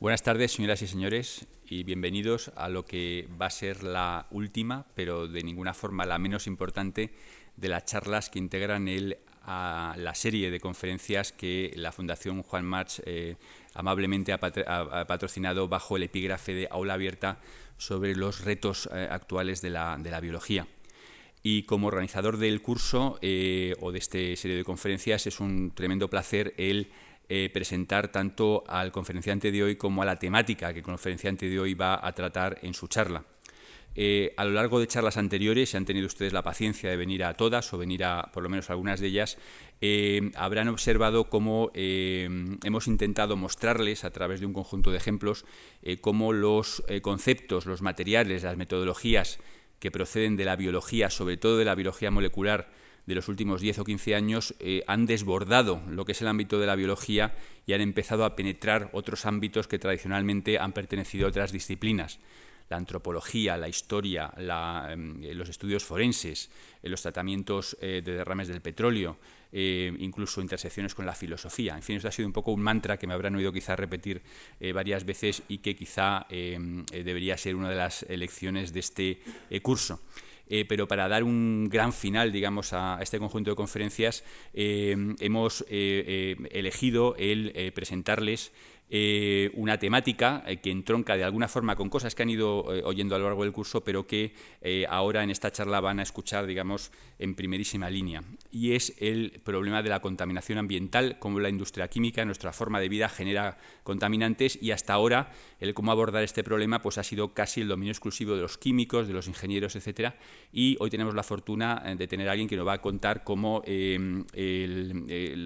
Buenas tardes, señoras y señores, y bienvenidos a lo que va a ser la última, pero de ninguna forma la menos importante, de las charlas que integran el, a la serie de conferencias que la Fundación Juan March eh, amablemente ha, patrocinado bajo el epígrafe de Aula Abierta sobre los retos eh, actuales de la, de la, biología. Y como organizador del curso eh, o de esta serie de conferencias es un tremendo placer el eh, presentar tanto al conferenciante de hoy como a la temática que el conferenciante de hoy va a tratar en su charla. a lo largo de charlas anteriores, si han tenido ustedes la paciencia de venir a todas o venir a por lo menos algunas de ellas, eh, habrán observado cómo eh, hemos intentado mostrarles a través de un conjunto de ejemplos eh, cómo los conceptos, los materiales, las metodologías que proceden de la biología, sobre todo de la biología molecular de los últimos 10 o 15 años, han desbordado lo que es el ámbito de la biología y han empezado a penetrar otros ámbitos que tradicionalmente han pertenecido a otras disciplinas la antropología, la historia, em, los estudios forenses, los tratamientos de derrames del petróleo, eh, incluso intersecciones con la filosofía. En fin, esto ha sido un poco un mantra que me habrán oído quizá repetir eh, varias veces y que quizá eh, debería ser una de las lecciones de este curso. Pero para dar un gran final, digamos, a, este conjunto de conferencias, hemos elegido el presentarles eh, una temática eh, que entronca de alguna forma con cosas que han ido eh, oyendo a lo largo del curso, pero que ahora en esta charla van a escuchar, digamos, en primerísima línea. Y es el problema de la contaminación ambiental, cómo la industria química, nuestra forma de vida, genera contaminantes y hasta ahora el cómo abordar este problema pues ha sido casi el dominio exclusivo de los químicos, de los ingenieros, etcétera. Y hoy tenemos la fortuna de tener a alguien que nos va a contar cómo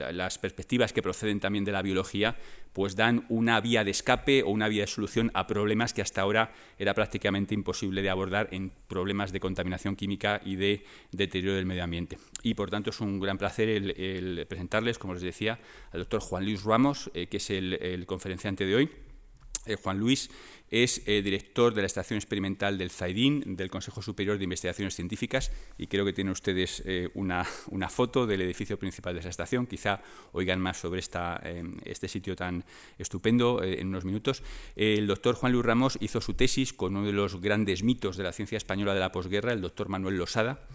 las perspectivas que proceden también de la biología pues dan una vía de escape o una vía de solución a problemas que hasta ahora era prácticamente imposible de abordar en problemas de contaminación química y de deterioro del medio ambiente. Y por tanto es un gran placer el, presentarles, como les decía, al doctor Juan Luis Ramos, eh, que es el conferenciante de hoy. Eh, Juan Luis es eh, director de la Estación Experimental del ZAIDIN, del Consejo Superior de Investigaciones Científicas, y creo que tienen ustedes eh, una, foto del edificio principal de esa estación. Quizá oigan más sobre esta, este sitio tan estupendo en unos minutos. el doctor Juan Luis Ramos hizo su tesis con uno de los grandes mitos de la ciencia española de la posguerra, el doctor Manuel Losada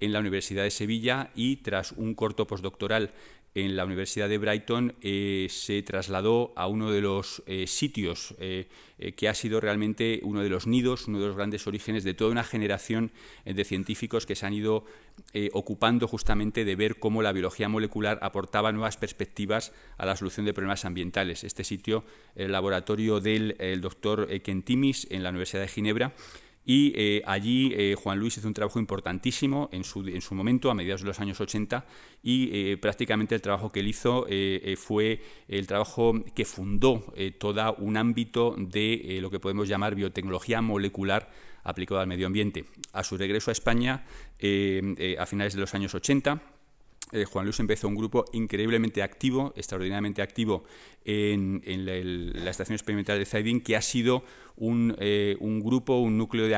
en la Universidad de Sevilla y tras un corto postdoctoral en la Universidad de Brighton eh, se trasladó a uno de los eh, sitios eh, que ha sido realmente uno de los nidos, uno de los grandes orígenes de toda una generación de científicos que se han ido ocupando justamente de ver cómo la biología molecular aportaba nuevas perspectivas a la solución de problemas ambientales. Este sitio, el laboratorio del doctor Kentimis en la Universidad de Ginebra, y eh, allí eh, Juan Luis hizo un trabajo importantísimo en su, en su, momento, a mediados de los años 80, y eh, prácticamente el trabajo que él hizo fue el trabajo que fundó todo un ámbito de lo que podemos llamar biotecnología molecular aplicada al medio ambiente. A su regreso a España, a finales de los años 80, eh, Juan Luis empezó un grupo increíblemente activo, extraordinariamente activo en, la, estación experimental de Zaidín, que ha sido un, eh, grupo, un núcleo que,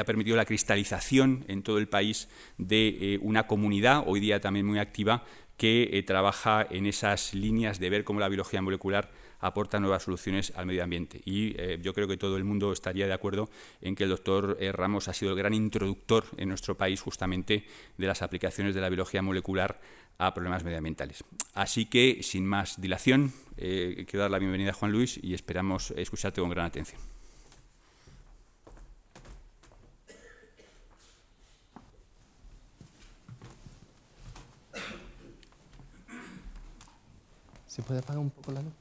ha permitido la cristalización en todo el país de eh, una comunidad, hoy día también muy activa, que trabaja en esas líneas de ver cómo la biología molecular aporta nuevas soluciones al medio ambiente. Y eh, yo creo que todo el mundo estaría de acuerdo en que el doctor eh, Ramos ha sido el gran introductor en nuestro país justamente de las aplicaciones de la biología molecular a problemas medioambientales. Así que, sin más dilación, eh, quiero dar la bienvenida a Juan Luis y esperamos escucharte con gran atención. ¿Se puede apagar un poco la luz?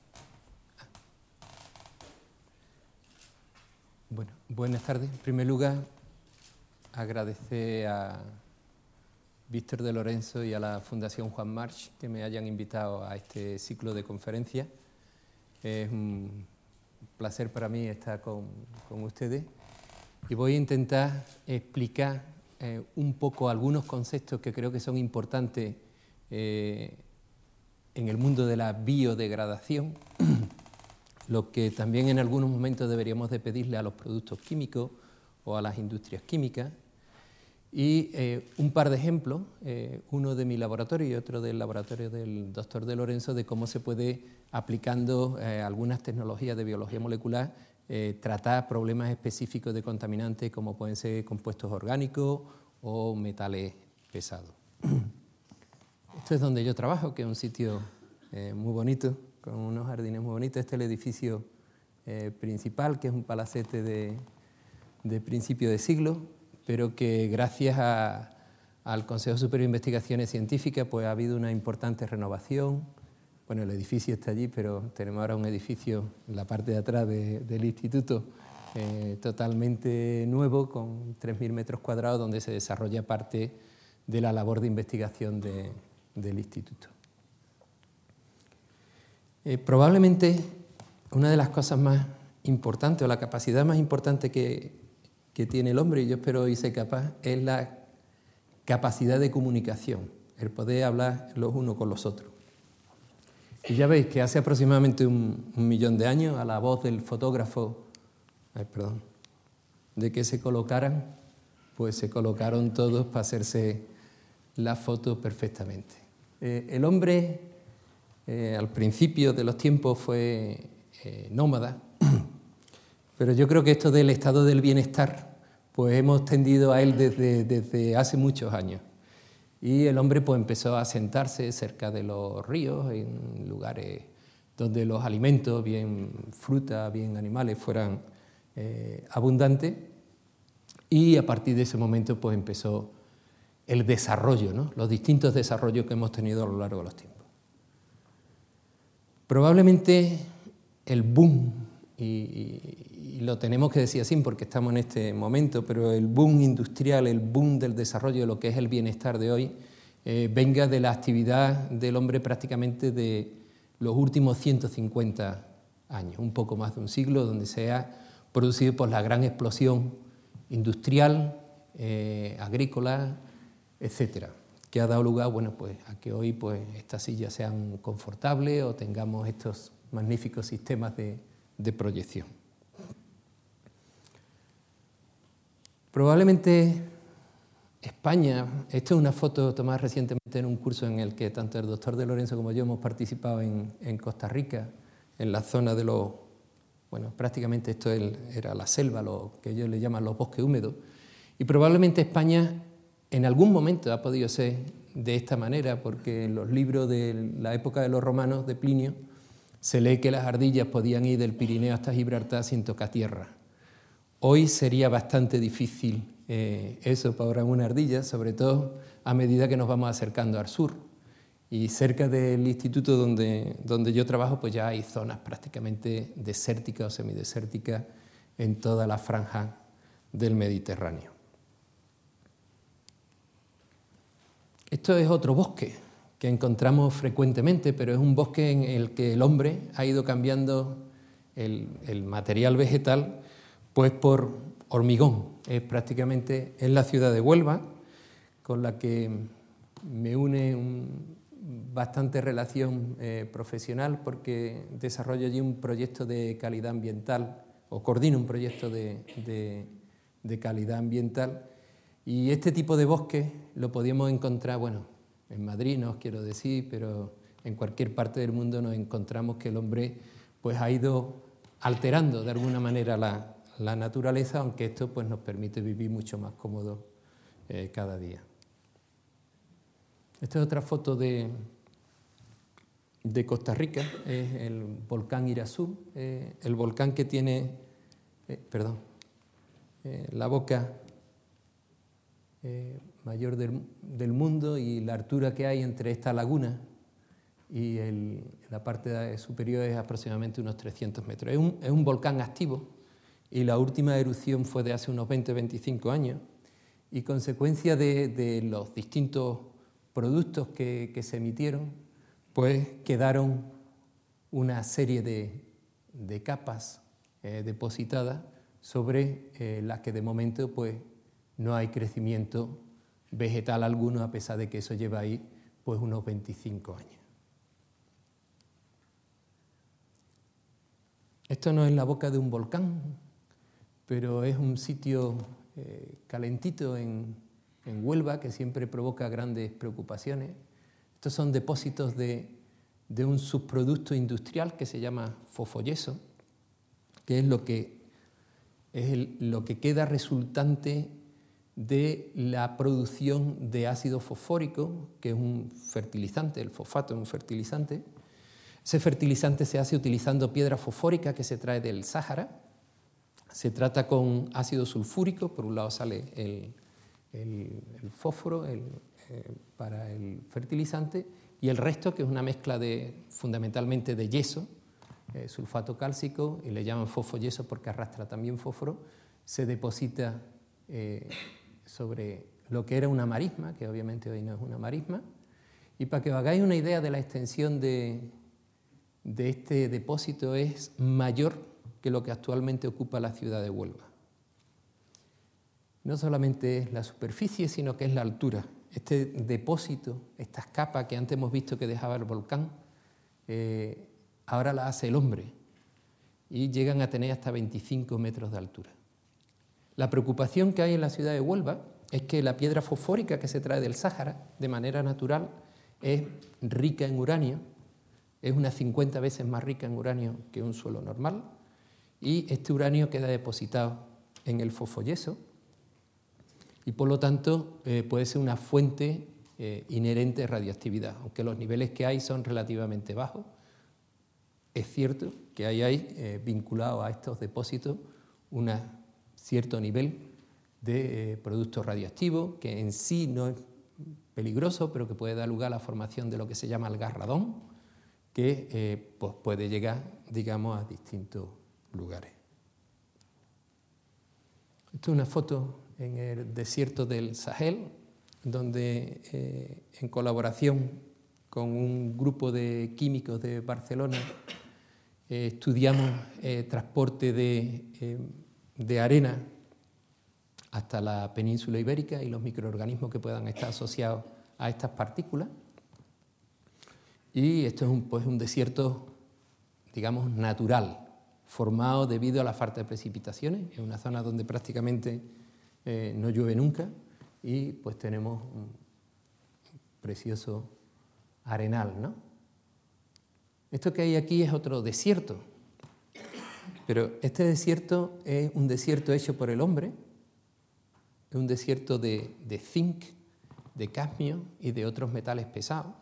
Bueno, buenas tardes. En primer lugar, agradecer a Víctor de Lorenzo y a la Fundación Juan March que me hayan invitado a este ciclo de conferencias. Es un placer para mí estar con, ustedes y voy a intentar explicar eh, un poco algunos conceptos que creo que son importantes eh, en el mundo de la biodegradación lo que también en algunos momentos deberíamos de pedirle a los productos químicos o a las industrias químicas. Y eh, un par de ejemplos, eh, uno de mi laboratorio y otro del laboratorio del doctor De Lorenzo, de cómo se puede, aplicando eh, algunas tecnologías de biología molecular, tratar problemas específicos de contaminantes como pueden ser compuestos orgánicos o metales pesados. Esto es donde yo trabajo, que es un sitio muy bonito, con unos jardines muy bonitos. Este es el edificio principal, que es un palacete de, de principio de siglo, pero que gracias al Consejo Superior de Investigaciones Científicas pues ha habido una importante renovación. Bueno, el edificio está allí, pero tenemos ahora un edificio en la parte de atrás del instituto eh, totalmente nuevo, con 3.000 metros cuadrados, donde se desarrolla parte de la labor de investigación del instituto. Eh, probablemente una de las cosas más importantes o la capacidad más importante que, que tiene el hombre, y yo espero ser capaz, es la capacidad de comunicación, el poder hablar los unos con los otros. Y ya veis que hace aproximadamente un, millón de años, a la voz del fotógrafo, perdón, de que se colocaran, pues se colocaron todos para hacerse la foto perfectamente. Eh, el hombre eh, al principio de los tiempos fue eh, nómada, pero yo creo que esto del estado del bienestar, pues hemos tendido a él desde, desde hace muchos años. Y el hombre pues empezó a sentarse cerca de los ríos, en lugares donde los alimentos, bien fruta, bien animales, fueran abundantes. Y a partir de ese momento pues empezó el desarrollo, ¿no? los distintos desarrollos que hemos tenido a lo largo de los tiempos. Probablemente el boom y, lo tenemos que decir así porque estamos en este momento, pero el boom industrial, el boom del desarrollo de lo que es el bienestar de hoy, eh, venga de la actividad del hombre prácticamente de los últimos 150 años, un poco más de un siglo, donde se ha producido pues, la gran explosión industrial, eh, agrícola, etcétera, que ha dado lugar bueno, pues, a que hoy pues, estas sillas sean confortables o tengamos estos magníficos sistemas de proyección. Probablemente España, esto es una foto tomada recientemente en un curso en el que tanto el doctor de Lorenzo como yo hemos participado en, Costa Rica, en la zona de los, bueno, prácticamente esto era la selva, lo que ellos le llaman los bosques húmedos, y probablemente España en algún momento ha podido ser de esta manera, porque en los libros de la época de los romanos de Plinio se lee que las ardillas podían ir del Pirineo hasta Gibraltar sin tocar tierra. Hoy sería bastante difícil eh, eso para una ardilla, sobre todo a medida que nos vamos acercando al sur. Y cerca del instituto donde, donde yo trabajo, pues ya hay zonas prácticamente desérticas o semidesérticas en toda la franja del Mediterráneo. Esto es otro bosque que encontramos frecuentemente, pero es un bosque en el que el hombre ha ido cambiando el, material vegetal pues por hormigón. Es prácticamente en la ciudad de Huelva, con la que me une un, bastante relación eh, profesional porque desarrollo allí un proyecto de calidad ambiental o coordino un proyecto de, calidad ambiental y este tipo de bosque lo podíamos encontrar, bueno, en Madrid no os quiero decir, pero en cualquier parte del mundo nos encontramos que el hombre pues ha ido alterando de alguna manera la, la naturaleza, aunque esto pues, nos permite vivir mucho más cómodo eh, cada día. Esta es otra foto de, de Costa Rica, es el volcán Irazú, eh, el volcán que tiene, eh, perdón, la boca mayor del, mundo y la altura que hay entre esta laguna y la parte superior es aproximadamente unos 300 metros. Es un, es un volcán activo, y la última erupción fue de hace unos 20-25 años y consecuencia de, los distintos productos que, se emitieron, pues quedaron una serie de, capas eh, depositadas sobre eh, las que de momento pues, no hay crecimiento vegetal alguno a pesar de que eso lleva ahí pues, unos 25 años. Esto no es la boca de un volcán, pero es un sitio eh, calentito en, en Huelva, que siempre provoca grandes preocupaciones. Estos son depósitos de, un subproducto industrial que se llama fosfoyeso, que es lo que, es lo que queda resultante de la producción de ácido fosfórico, que es un fertilizante, el fosfato es un fertilizante. Ese fertilizante se hace utilizando piedra fosfórica que se trae del Sáhara. Se trata con ácido sulfúrico, por un lado sale el, fósforo eh, para el fertilizante y el resto, que es una mezcla de, fundamentalmente de yeso, eh, sulfato cálcico, y le llaman fosfoyeso porque arrastra también fósforo, se deposita eh, sobre lo que era una marisma, que obviamente hoy no es una marisma, y para que os hagáis una idea de la extensión de, de este depósito es mayor que lo que actualmente ocupa la ciudad de Huelva. No solamente es la superficie, sino que es la altura. Este depósito, estas capas que antes hemos visto que dejaba el volcán, eh, ahora las hace el hombre y llegan a tener hasta 25 metros de altura. La preocupación que hay en la ciudad de Huelva es que la piedra fosfórica que se trae del Sáhara, de manera natural, es rica en uranio, es unas 50 veces más rica en uranio que un suelo normal, y este uranio queda depositado en el fosfoyeso y por lo tanto eh, puede ser una fuente eh, inherente de radioactividad, aunque los niveles que hay son relativamente bajos. Es cierto que hay, eh, vinculado a estos depósitos un cierto nivel de eh, productos radioactivos, que en sí no es peligroso, pero que puede dar lugar a la formación de lo que se llama el gas radón, que eh, pues puede llegar, digamos, a distintos lugares. Esta es una foto en el desierto del Sahel, donde eh, en colaboración con un grupo de químicos de Barcelona estudiamos transporte de, de arena hasta la península ibérica y los microorganismos que puedan estar asociados a estas partículas. Y esto es un, pues, un desierto, digamos, natural, formado debido a la falta de precipitaciones. Es una zona donde prácticamente eh, no llueve nunca y pues tenemos un precioso arenal. ¿no? Esto que hay aquí es otro desierto, pero este desierto es un desierto hecho por el hombre, es un desierto de, zinc, de cadmio y de otros metales pesados.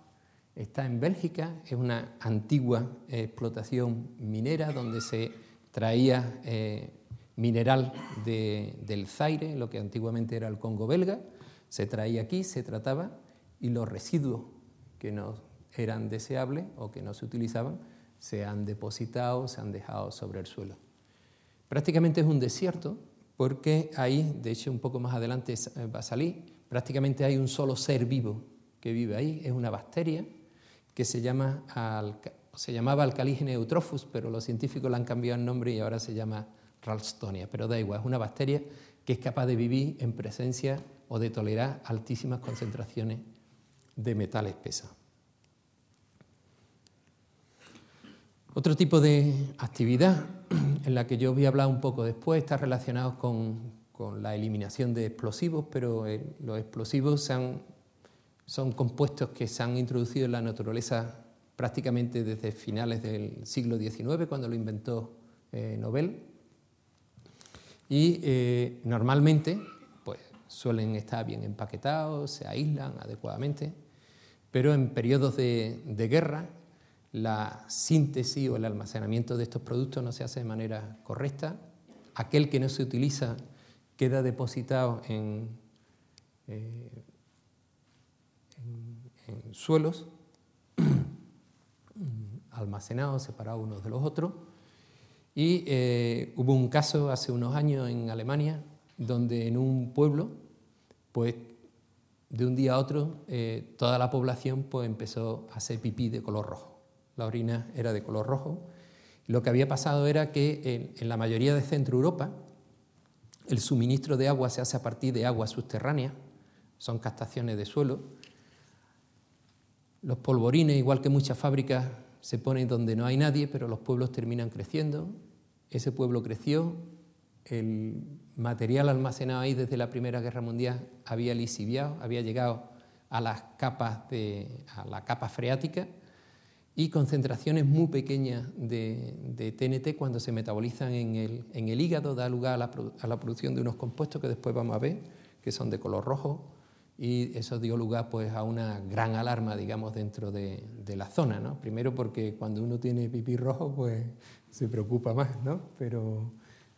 Está en Bélgica, es una antigua explotación minera donde se traía eh, mineral del Zaire, lo que antiguamente era el Congo belga, se traía aquí, se trataba y los residuos que no eran deseables o que no se utilizaban se han depositado, se han dejado sobre el suelo. Prácticamente es un desierto porque ahí, de hecho un poco más adelante eh, va a salir, prácticamente hay un solo ser vivo que vive ahí, es una bacteria que se, llama, se llamaba Alcalígene eutrophus, pero los científicos le han cambiado el nombre y ahora se llama Ralstonia, pero da igual, es una bacteria que es capaz de vivir en presencia o de tolerar altísimas concentraciones de metales pesados. Otro tipo de actividad en la que yo voy a hablar un poco después está relacionado con, la eliminación de explosivos, pero eh, los explosivos son compuestos que se han introducido en la naturaleza prácticamente desde finales del siglo XIX, cuando lo inventó eh, Nobel. Y eh, normalmente pues, suelen estar bien empaquetados, se aíslan adecuadamente, pero en periodos de guerra la síntesis o el almacenamiento de estos productos no se hace de manera correcta. Aquel que no se utiliza queda depositado en, eh, suelos, almacenados, separados unos de los otros. Y eh, hubo un caso hace unos años en Alemania donde en un pueblo, pues de un día a otro, eh, toda la población pues, empezó a hacer pipí de color rojo la orina era de color rojo. Lo que había pasado era que en, la mayoría de Centro Europa el suministro de agua se hace a partir de agua subterránea, son captaciones de suelo. Los polvorines, igual que muchas fábricas, se ponen donde no hay nadie, pero los pueblos terminan creciendo. Ese pueblo creció, el material almacenado ahí desde la Primera Guerra Mundial había lisiviado, había llegado a las capas de, a la capa freática y concentraciones muy pequeñas de, TNT cuando se metabolizan en el, hígado da lugar a la, producción de unos compuestos que después vamos a ver, que son de color rojo, y eso dio lugar pues, a una gran alarma, digamos, dentro de, la zona. ¿no? Primero porque cuando uno tiene pipí rojo, pues se preocupa más, ¿no? pero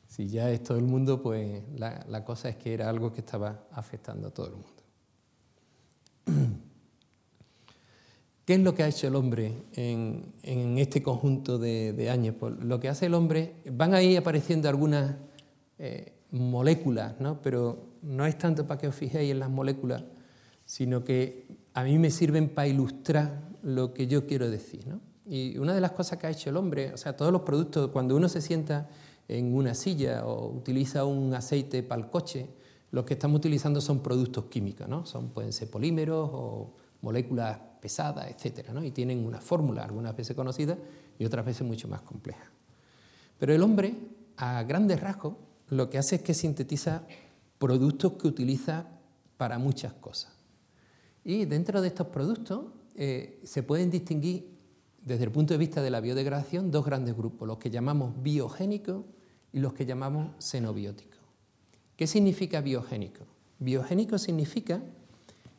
si ya es todo el mundo, pues la cosa es que era algo que estaba afectando a todo el mundo. ¿Qué es lo que ha hecho el hombre en, este conjunto de, años? Pues lo que hace el hombre, van ahí apareciendo algunas eh, moléculas, ¿no? pero no es tanto para que os fijéis en las moléculas, sino que a mí me sirven para ilustrar lo que yo quiero decir. Y una de las cosas que ha hecho el hombre, o sea, todos los productos, cuando uno se sienta en una silla o utiliza un aceite para el coche, lo que estamos utilizando son productos químicos, ¿no? Son, pueden ser polímeros o moléculas etcétera, ¿no? Y tienen una fórmula, algunas veces conocida y otras veces mucho más compleja. Pero el hombre, a grandes rasgos, lo que hace es que sintetiza productos que utiliza para muchas cosas. Y dentro de estos productos eh, se pueden distinguir, desde el punto de vista de la biodegradación, dos grandes grupos, los que llamamos biogénicos y los que llamamos xenobióticos. ¿Qué significa biogénico? Biogénico significa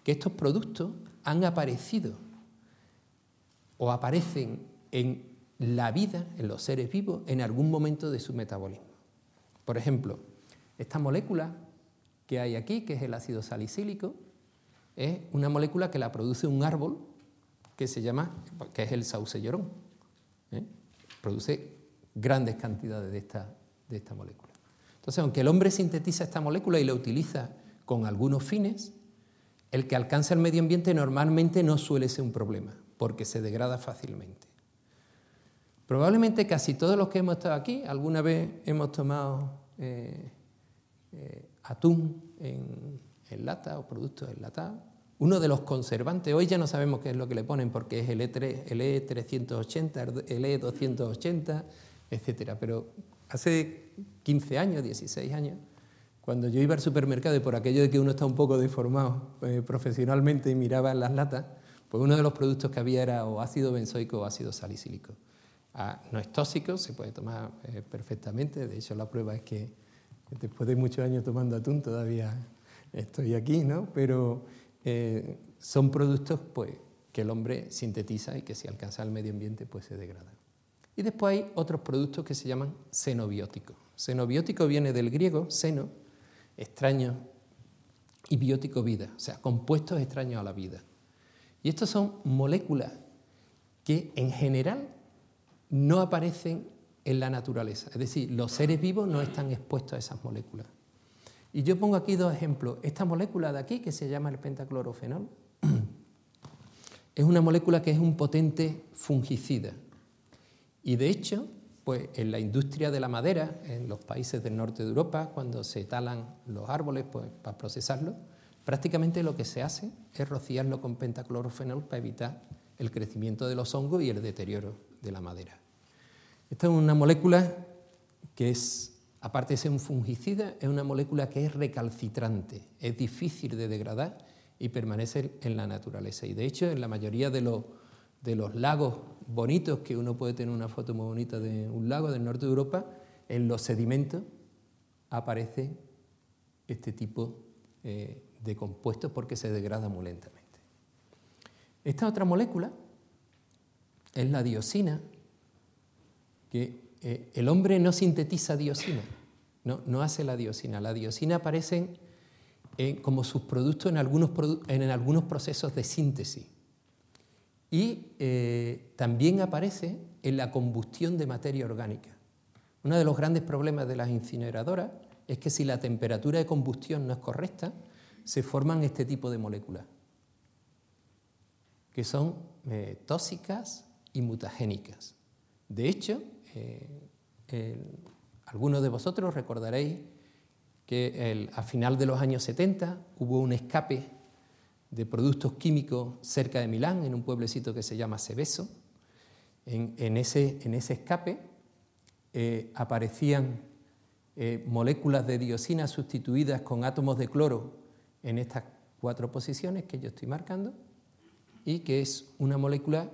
que estos productos han aparecido o aparecen en la vida, en los seres vivos, en algún momento de su metabolismo. Por ejemplo, esta molécula que hay aquí, que es el ácido salicílico, es una molécula que la produce un árbol que se llama, que es el sauce llorón. ¿eh? Produce grandes cantidades de esta, de esta molécula. Entonces, aunque el hombre sintetiza esta molécula y la utiliza con algunos fines, el que alcanza el medio ambiente normalmente no suele ser un problema, porque se degrada fácilmente. Probablemente casi todos los que hemos estado aquí, alguna vez hemos tomado eh, eh, atún en, lata o productos enlatados. Uno de los conservantes, hoy ya no sabemos qué es lo que le ponen porque es el, E3, el E380, el E280, etc. Pero hace 15 años, 16 años, cuando yo iba al supermercado y por aquello de que uno está un poco deformado eh, profesionalmente y miraba en las latas, pues uno de los productos que había era o ácido benzoico o ácido salicílico. Ah, no es tóxico, se puede tomar eh, perfectamente, de hecho la prueba es que después de muchos años tomando atún todavía estoy aquí, ¿no? Pero eh, son productos pues, que el hombre sintetiza y que si alcanza el medio ambiente pues se degradan. Y después hay otros productos que se llaman xenobióticos. Xenobiótico viene del griego seno, extraños y biótico vida, o sea, compuestos extraños a la vida. Y estos son moléculas que en general no aparecen en la naturaleza, es decir, los seres vivos no están expuestos a esas moléculas. Y yo pongo aquí dos ejemplos. Esta molécula de aquí, que se llama el pentaclorofenol, es una molécula que es un potente fungicida. Y de hecho, pues en la industria de la madera, en los países del norte de Europa, cuando se talan los árboles pues, para procesarlo, prácticamente lo que se hace es rociarlo con pentaclorofenol para evitar el crecimiento de los hongos y el deterioro de la madera. Esta es una molécula que es, aparte de ser un fungicida, es una molécula que es recalcitrante, es difícil de degradar y permanece en la naturaleza. Y de hecho, en la mayoría de los de los lagos bonitos, que uno puede tener una foto muy bonita de un lago del norte de Europa, en los sedimentos aparece este tipo eh, de compuestos porque se degrada muy lentamente. Esta otra molécula es la diosina, que eh, el hombre no sintetiza diosina, no, no, hace la diosina. La diosina aparece como subproducto en algunos, en algunos procesos de síntesis y eh, también aparece en la combustión de materia orgánica. Uno de los grandes problemas de las incineradoras es que si la temperatura de combustión no es correcta, se forman este tipo de moléculas, que son eh, tóxicas y mutagénicas. De hecho, eh, algunos de vosotros recordaréis que a final de los años 70 hubo un escape de productos químicos cerca de Milán, en un pueblecito que se llama Seveso. En, ese, en ese, escape eh, aparecían eh, moléculas de dioxina sustituidas con átomos de cloro en estas cuatro posiciones que yo estoy marcando y que es una molécula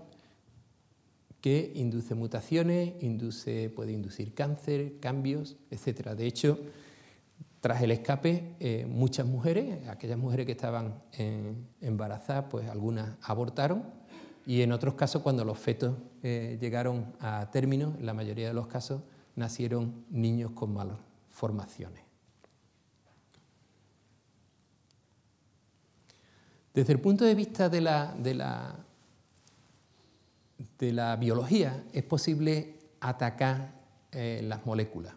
que induce mutaciones, induce, puede inducir cáncer, cambios, etc. De hecho, tras el escape, eh, muchas mujeres, aquellas mujeres que estaban embarazadas, pues algunas abortaron y en otros casos, cuando los fetos eh, llegaron a término, en la mayoría de los casos, nacieron niños con malas formaciones. Desde el punto de vista de la, de la, de la biología, es posible atacar eh, las moléculas.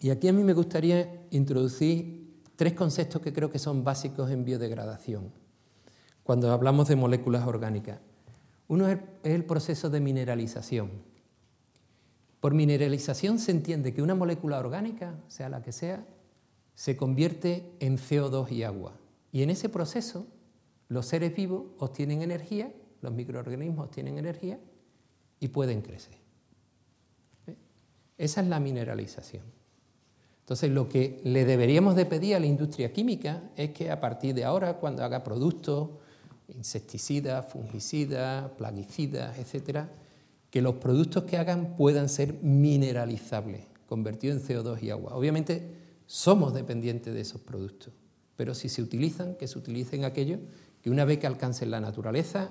Y aquí a mí me gustaría introducir tres conceptos que creo que son básicos en biodegradación, cuando hablamos de moléculas orgánicas. Uno es el proceso de mineralización. Por mineralización se entiende que una molécula orgánica, sea la que sea, se convierte en CO2 y agua. Y en ese proceso los seres vivos obtienen energía, los microorganismos obtienen energía y pueden crecer. ¿Eh? Esa es la mineralización. Entonces, lo que le deberíamos de pedir a la industria química es que a partir de ahora, cuando haga productos insecticidas, fungicidas, plaguicidas, etcétera, que los productos que hagan puedan ser mineralizables, convertidos en CO2 y agua. Obviamente somos dependientes de esos productos, pero si se utilizan, que se utilicen aquellos que una vez que alcancen la naturaleza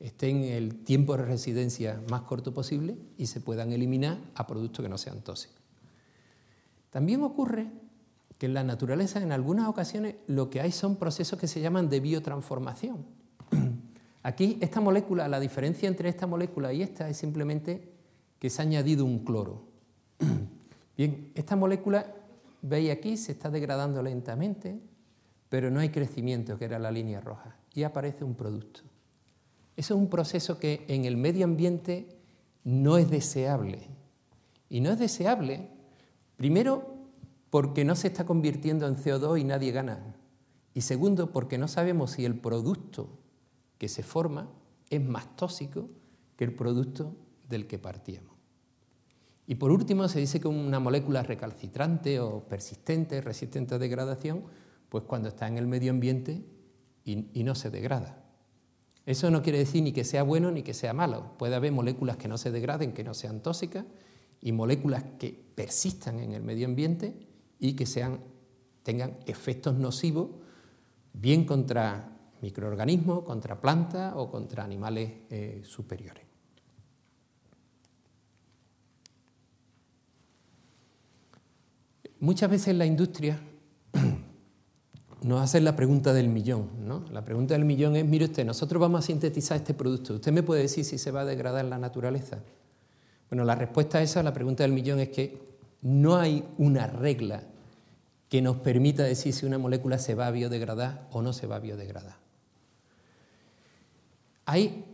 estén el tiempo de residencia más corto posible y se puedan eliminar a productos que no sean tóxicos. También ocurre que en la naturaleza en algunas ocasiones lo que hay son procesos que se llaman de biotransformación. Aquí esta molécula, la diferencia entre esta molécula y esta es simplemente que se ha añadido un cloro. Bien, esta molécula, veis aquí, se está degradando lentamente, pero no hay crecimiento, que era la línea roja, y aparece un producto. Eso es un proceso que en el medio ambiente no es deseable. Y no es deseable, primero, porque no se está convirtiendo en CO2 y nadie gana. Y segundo, porque no sabemos si el producto que se forma es más tóxico que el producto del que partíamos. Y por último, se dice que una molécula recalcitrante o persistente, resistente a degradación, pues cuando está en el medio ambiente y, no se degrada. Eso no quiere decir ni que sea bueno ni que sea malo. Puede haber moléculas que no se degraden, que no sean tóxicas, y moléculas que persistan en el medio ambiente y que sean, tengan efectos nocivos bien contra microorganismos, contra plantas o contra animales eh, superiores. Muchas veces la industria nos hace la pregunta del millón. ¿no? La pregunta del millón es, mire usted, nosotros vamos a sintetizar este producto. ¿Usted me puede decir si se va a degradar la naturaleza? Bueno, la respuesta a esa, la pregunta del millón, es que no hay una regla que nos permita decir si una molécula se va a biodegradar o no se va a biodegradar. Hay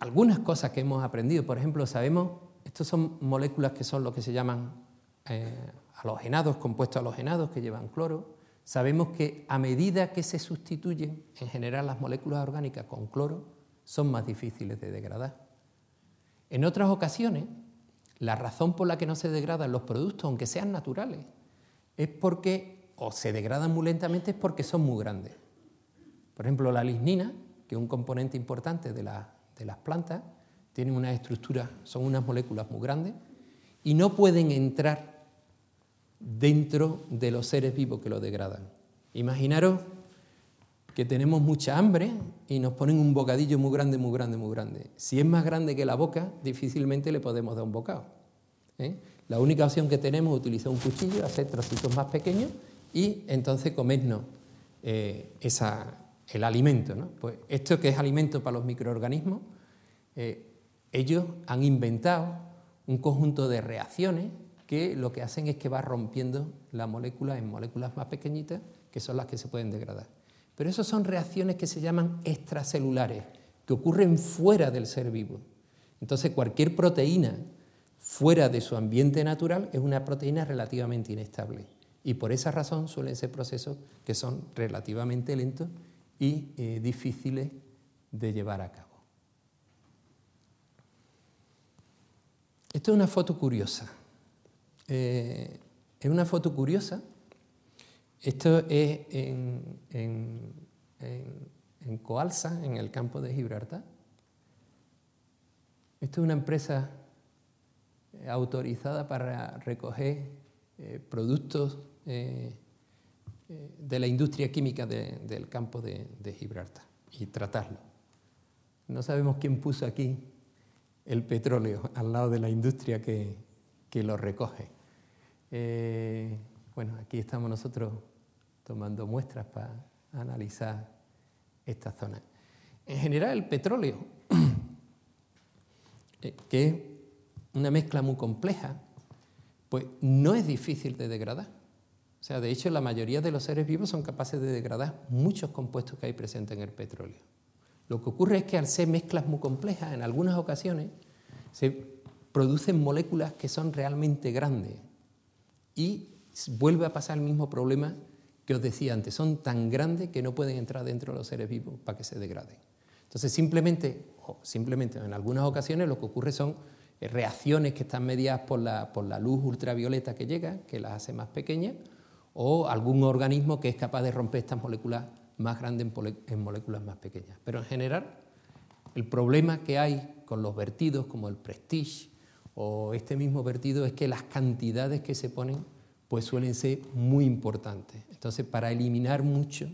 algunas cosas que hemos aprendido. Por ejemplo, sabemos, estas son moléculas que son lo que se llaman eh, halogenados, compuestos halogenados que llevan cloro. Sabemos que a medida que se sustituyen, en general, las moléculas orgánicas con cloro, son más difíciles de degradar. En otras ocasiones, la razón por la que no se degradan los productos, aunque sean naturales, es porque, o se degradan muy lentamente, es porque son muy grandes. Por ejemplo, la lignina, que es un componente importante de, las plantas, tiene una estructura, son unas moléculas muy grandes y no pueden entrar dentro de los seres vivos que lo degradan. Imaginaros que tenemos mucha hambre y nos ponen un bocadillo muy grande, muy grande, muy grande. Si es más grande que la boca, difícilmente le podemos dar un bocado. ¿eh? La única opción que tenemos es utilizar un cuchillo, hacer trocitos más pequeños y entonces comernos eh, el alimento. Pues esto que es alimento para los microorganismos, eh, ellos han inventado un conjunto de reacciones que lo que hacen es que va rompiendo la molécula en moléculas más pequeñitas, que son las que se pueden degradar. Pero esas son reacciones que se llaman extracelulares, que ocurren fuera del ser vivo. Entonces, cualquier proteína fuera de su ambiente natural es una proteína relativamente inestable. Y por esa razón suelen ser procesos que son relativamente lentos y eh, difíciles de llevar a cabo. Esto es una foto curiosa. Eh, es una foto curiosa. Esto es en, en, en, el campo de Gibraltar. Esto es una empresa autorizada para recoger eh, productos eh, eh, de la industria química del campo de, Gibraltar y tratarlo. No sabemos quién puso aquí el petróleo al lado de la industria que lo recoge. bueno, aquí estamos nosotros tomando muestras para analizar esta zona. En general, el petróleo, que es una mezcla muy compleja, pues no es difícil de degradar. O sea, de hecho, la mayoría de los seres vivos son capaces de degradar muchos compuestos que hay presentes en el petróleo. Lo que ocurre es que al ser mezclas muy complejas, en algunas ocasiones se producen moléculas que son realmente grandes y vuelve a pasar el mismo problema que os decía antes, son tan grandes que no pueden entrar dentro de los seres vivos para que se degraden. Entonces, simplemente, o simplemente en algunas ocasiones lo que ocurre son eh, reacciones que están mediadas por la, por la luz ultravioleta que llega, que las hace más pequeñas, o algún organismo que es capaz de romper estas moléculas más grandes en moléculas más pequeñas. Pero en general, el problema que hay con los vertidos, como el Prestige o este mismo vertido, es que las cantidades que se ponen pues suelen ser muy importantes. Entonces, para eliminar mucho,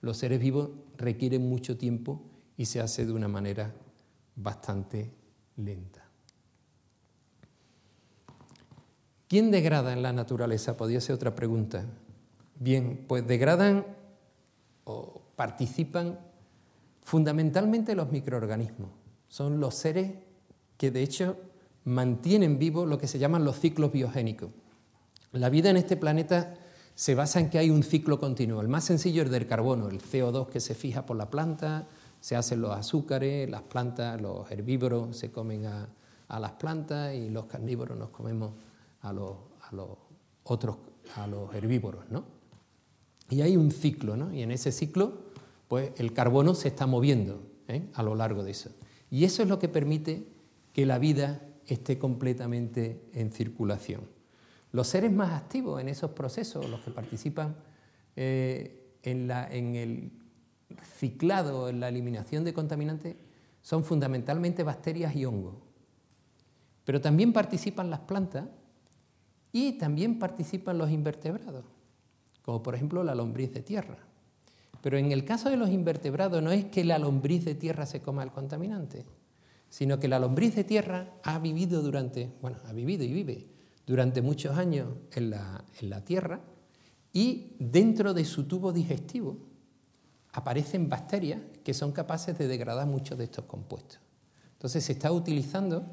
los seres vivos requieren mucho tiempo y se hace de una manera bastante lenta. ¿Quién degrada en la naturaleza? Podría ser otra pregunta. Bien, pues degradan o participan fundamentalmente los microorganismos. Son los seres que de hecho mantienen vivo lo que se llaman los ciclos biogénicos. La vida en este planeta se basa en que hay un ciclo continuo. El más sencillo es del carbono, el CO2 que se fija por la planta, se hacen los azúcares, las plantas, los herbívoros se comen a, a las plantas y los carnívoros nos comemos a los, otros, a los herbívoros, ¿no? Y hay un ciclo, ¿no? Y en ese ciclo, pues el carbono se está moviendo ¿eh? a lo largo de eso. Y eso es lo que permite que la vida esté completamente en circulación. Los seres más activos en esos procesos, los que participan eh, en, en el ciclado, en la eliminación de contaminantes, son fundamentalmente bacterias y hongos. Pero también participan las plantas y también participan los invertebrados, como por ejemplo la lombriz de tierra. Pero en el caso de los invertebrados no es que la lombriz de tierra se coma el contaminante, sino que la lombriz de tierra ha vivido durante, bueno, ha vivido y vive durante muchos años en la, en la tierra y dentro de su tubo digestivo aparecen bacterias que son capaces de degradar muchos de estos compuestos. Entonces se está utilizando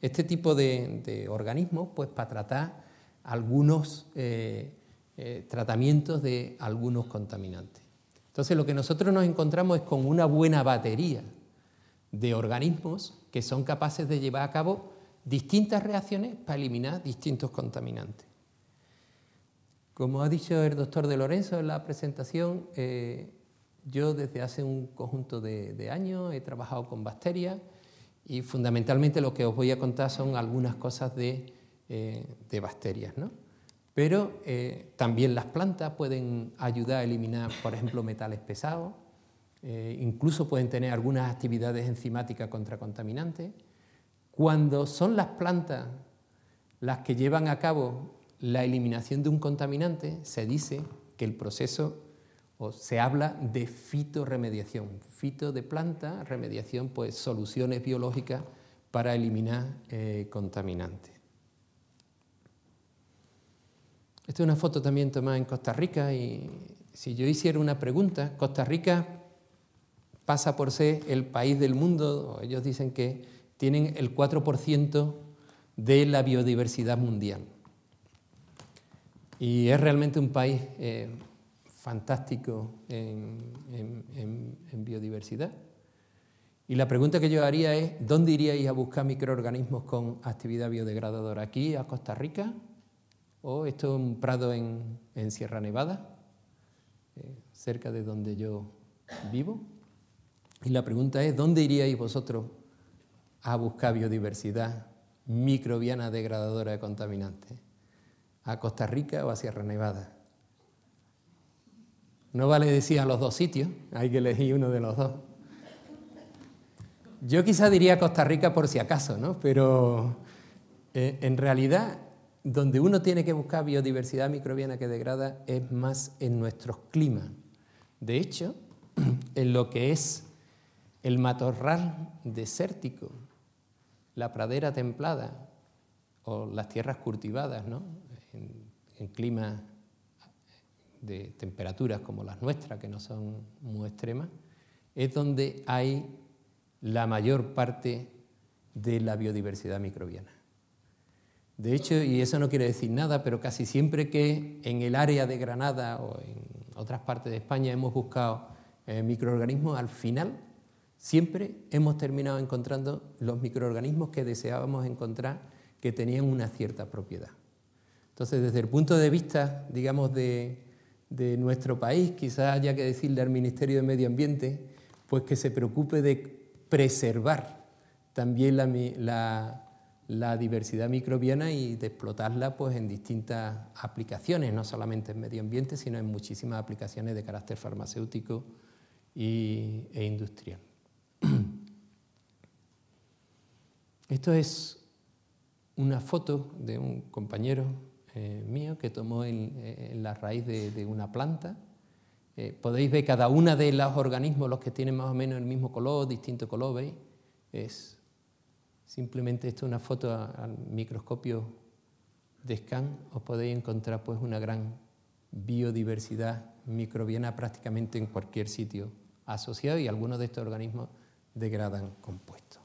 este tipo de, de organismos pues, para tratar algunos eh, eh, tratamientos de algunos contaminantes. Entonces lo que nosotros nos encontramos es con una buena batería de organismos que son capaces de llevar a cabo distintas reacciones para eliminar distintos contaminantes. Como ha dicho el doctor de Lorenzo en la presentación, eh, yo desde hace un conjunto de, años he trabajado con bacterias y fundamentalmente lo que os voy a contar son algunas cosas de eh, bacterias. ¿no? Pero eh, también las plantas pueden ayudar a eliminar, por ejemplo, metales pesados, incluso pueden tener algunas actividades enzimáticas contra contaminantes. Cuando son las plantas las que llevan a cabo la eliminación de un contaminante, se dice que el proceso o se habla de fitoremediación. Fito de planta, remediación, pues soluciones biológicas para eliminar contaminantes. Esta es una foto también tomada en Costa Rica y si yo hiciera una pregunta, Costa Rica pasa por ser el país del mundo, ellos dicen que tienen el 4% de la biodiversidad mundial. Y es realmente un país eh, fantástico en, biodiversidad. Y la pregunta que yo haría es, ¿dónde iríais a buscar microorganismos con actividad biodegradadora? ¿Aquí, a Costa Rica? o esto es un prado en, Sierra Nevada, eh, cerca de donde yo vivo. Y la pregunta es, ¿dónde iríais vosotros a buscar biodiversidad microbiana degradadora de contaminantes? a Costa Rica o a Sierra Nevada. No vale decir a los dos sitios, hay que elegir uno de los dos. Yo quizá diría Costa Rica por si acaso, ¿no? Pero eh, en realidad donde uno tiene que buscar biodiversidad microbiana que degrada es más en nuestros climas. De hecho, en lo que es el matorral desértico, la pradera templada o las tierras cultivadas, ¿no? en climas de temperaturas como las nuestras, que no son muy extremas, es donde hay la mayor parte de la biodiversidad microbiana. De hecho, y eso no quiere decir nada, pero casi siempre que en el área de Granada o en otras partes de España hemos buscado eh, microorganismos, al final siempre hemos terminado encontrando los microorganismos que deseábamos encontrar que tenían una cierta propiedad. Entonces, desde el punto de vista, digamos, de, de nuestro país, quizás haya que decirle al Ministerio de Medio Ambiente, pues que se preocupe de preservar también la, diversidad microbiana y de explotarla pues, en distintas aplicaciones, no solamente en medio ambiente, sino en muchísimas aplicaciones de carácter farmacéutico e industrial. Esto es una foto de un compañero eh, mío que tomó en, la raíz de, una planta. Eh, podéis ver cada una de los organismos, los que tienen más o menos el mismo color, distinto color, ¿veis? Es simplemente esto una foto al microscopio de scan, os podéis encontrar pues una gran biodiversidad microbiana prácticamente en cualquier sitio asociado y algunos de estos organismos degradan compuestos.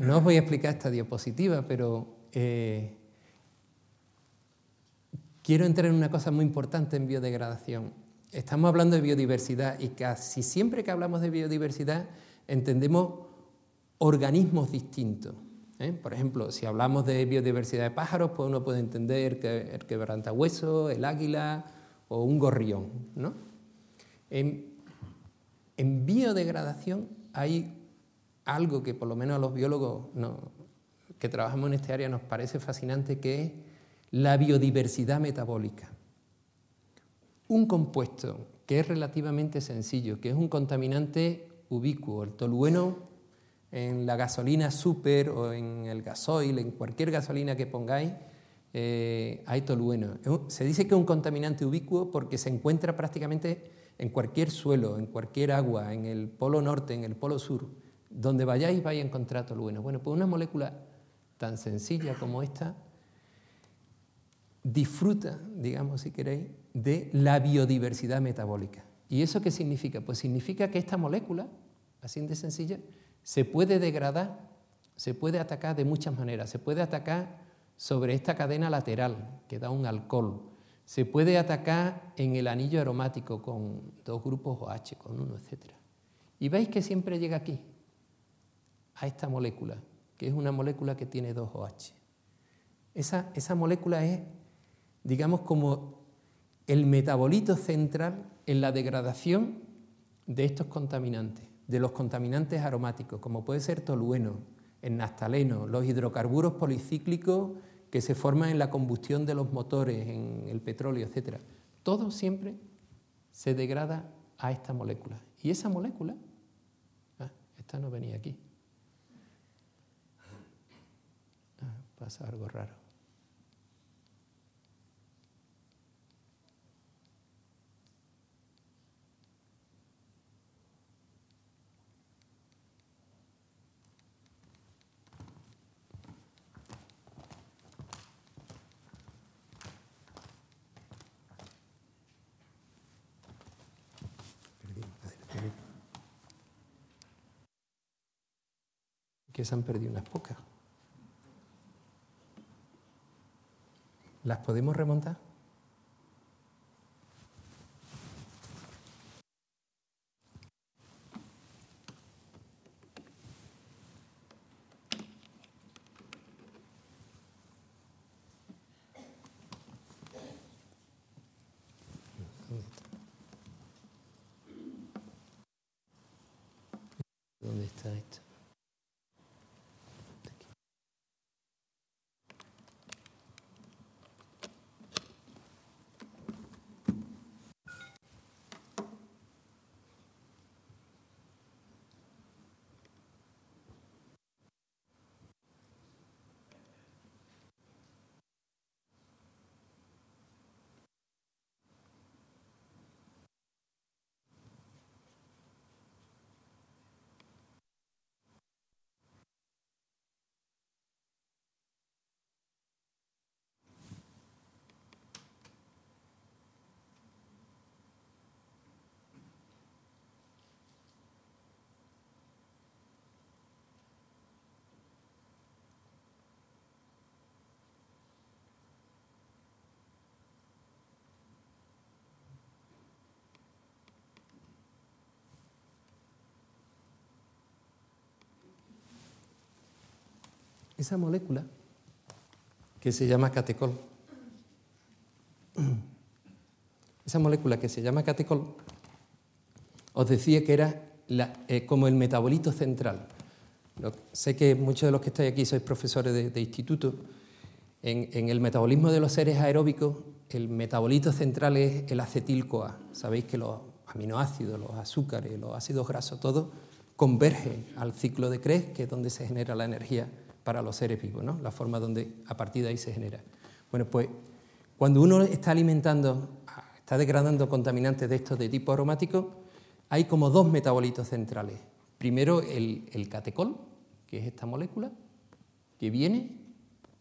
no os voy a explicar esta diapositiva, pero eh, quiero entrar en una cosa muy importante en biodegradación. Estamos hablando de biodiversidad y casi siempre que hablamos de biodiversidad entendemos organismos distintos. ¿eh? Por ejemplo, si hablamos de biodiversidad de pájaros, pues uno puede entender el quebrantahueso, el águila o un gorrión. ¿no? En biodegradación hay algo que por lo menos a los biólogos que trabajamos en este área nos parece fascinante, que es la biodiversidad metabólica. Un compuesto que es relativamente sencillo, que es un contaminante ubicuo, el tolueno en la gasolina super o en el gasoil, en cualquier gasolina que pongáis, eh, hay tolueno. Se dice que es un contaminante ubicuo porque se encuentra prácticamente en cualquier suelo, en cualquier agua, en el polo norte, en el polo sur. Donde vayáis vais a encontrar tolueno. Bueno, pues una molécula tan sencilla como esta, disfruta, digamos si queréis, de la biodiversidad metabólica. ¿Y eso qué significa? Pues significa que esta molécula, así de sencilla, se puede degradar, se puede atacar de muchas maneras. Se puede atacar sobre esta cadena lateral que da un alcohol. Se puede atacar en el anillo aromático con dos grupos OH, con uno, etc. Y veis que siempre llega aquí, a esta molécula, que es una molécula que tiene dos OH. Esa, esa molécula es, digamos, como el metabolito central en la degradación de estos contaminantes, de los contaminantes aromáticos, como puede ser tolueno, el naftaleno, los hidrocarburos policíclicos que se forman en la combustión de los motores, en el petróleo, etc. Todo siempre se degrada a esta molécula. Y esa molécula, ah, esta no venía aquí, pasa algo raro. Se han perdido unas pocas. ¿Las podemos remontar? ¿Dónde está esto? Esa molécula que se llama catecol, esa molécula que se llama catecol, os decía que era eh, como el metabolito central. sé que muchos de los que estáis aquí sois profesores de, instituto. En, el metabolismo de los seres aeróbicos, el metabolito central es el acetil-CoA. Sabéis que los aminoácidos, los azúcares, los ácidos grasos, todo converge al ciclo de Krebs, que es donde se genera la energía para los seres vivos, ¿no? la forma donde a partir de ahí se genera. Bueno, pues cuando uno está alimentando, está degradando contaminantes de estos de tipo aromático, hay como dos metabolitos centrales. Primero el, el catecol, que es esta molécula, que viene,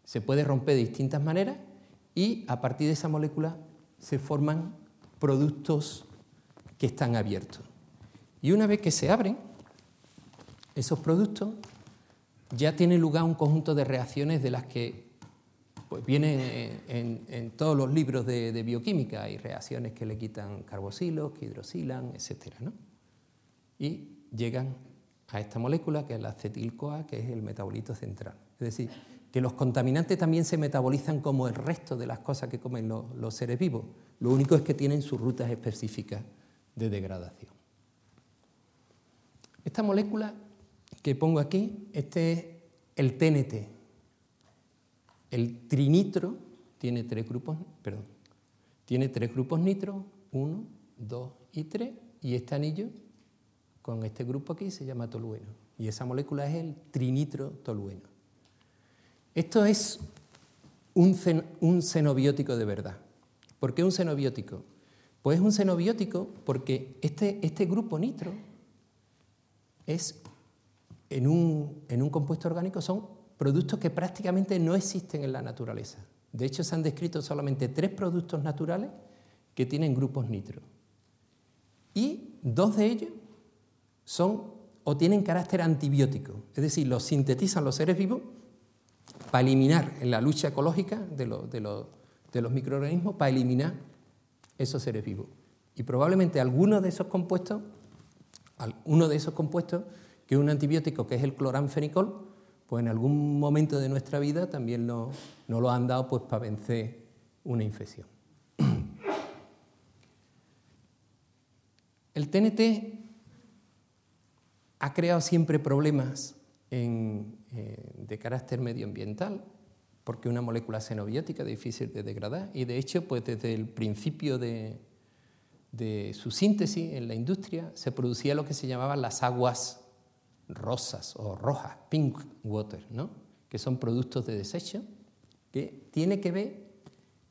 se puede romper de distintas maneras y a partir de esa molécula se forman productos que están abiertos. Y una vez que se abren, esos productos ya tienen lugar un conjunto de reacciones de las que pues viene en, todos los libros de, bioquímica, hay reacciones que le quitan carboxilos, que hidrosilan, etc. Y llegan a esta molécula que es la acetil-CoA, que es el metabolito central. Es decir, que los contaminantes también se metabolizan como el resto de las cosas que comen los, los seres vivos. Lo único es que tienen sus rutas específicas de degradación. Esta molécula que pongo aquí, este es el TNT, el trinitro tiene tres grupos, perdón, tiene tres grupos nitro, uno, dos y tres, y este anillo con este grupo aquí se llama tolueno. Y esa molécula es el trinitro tolueno. Esto es un, un xenobiótico de verdad. ¿Por qué un xenobiótico? Pues es un xenobiótico porque este, este grupo nitro es en un, en un compuesto orgánico son productos que prácticamente no existen en la naturaleza. De hecho, se han descrito solamente tres productos naturales que tienen grupos nitro. Y dos de ellos son o tienen carácter antibiótico, es decir, los sintetizan los seres vivos para eliminar en la lucha ecológica de, de los microorganismos, para eliminar esos seres vivos. Y probablemente alguno de esos compuestos, uno de esos compuestos, que un antibiótico que es el cloranfenicol, pues en algún momento de nuestra vida también nos, lo han dado pues, para vencer una infección. El TNT ha creado siempre problemas eh, de carácter medioambiental, porque una molécula xenobiótica difícil de degradar, y de hecho, pues desde el principio de, de su síntesis en la industria se producía lo que se llamaban las aguas rosas o rojas, pink water, ¿no? que son productos de desecho, que tiene que ver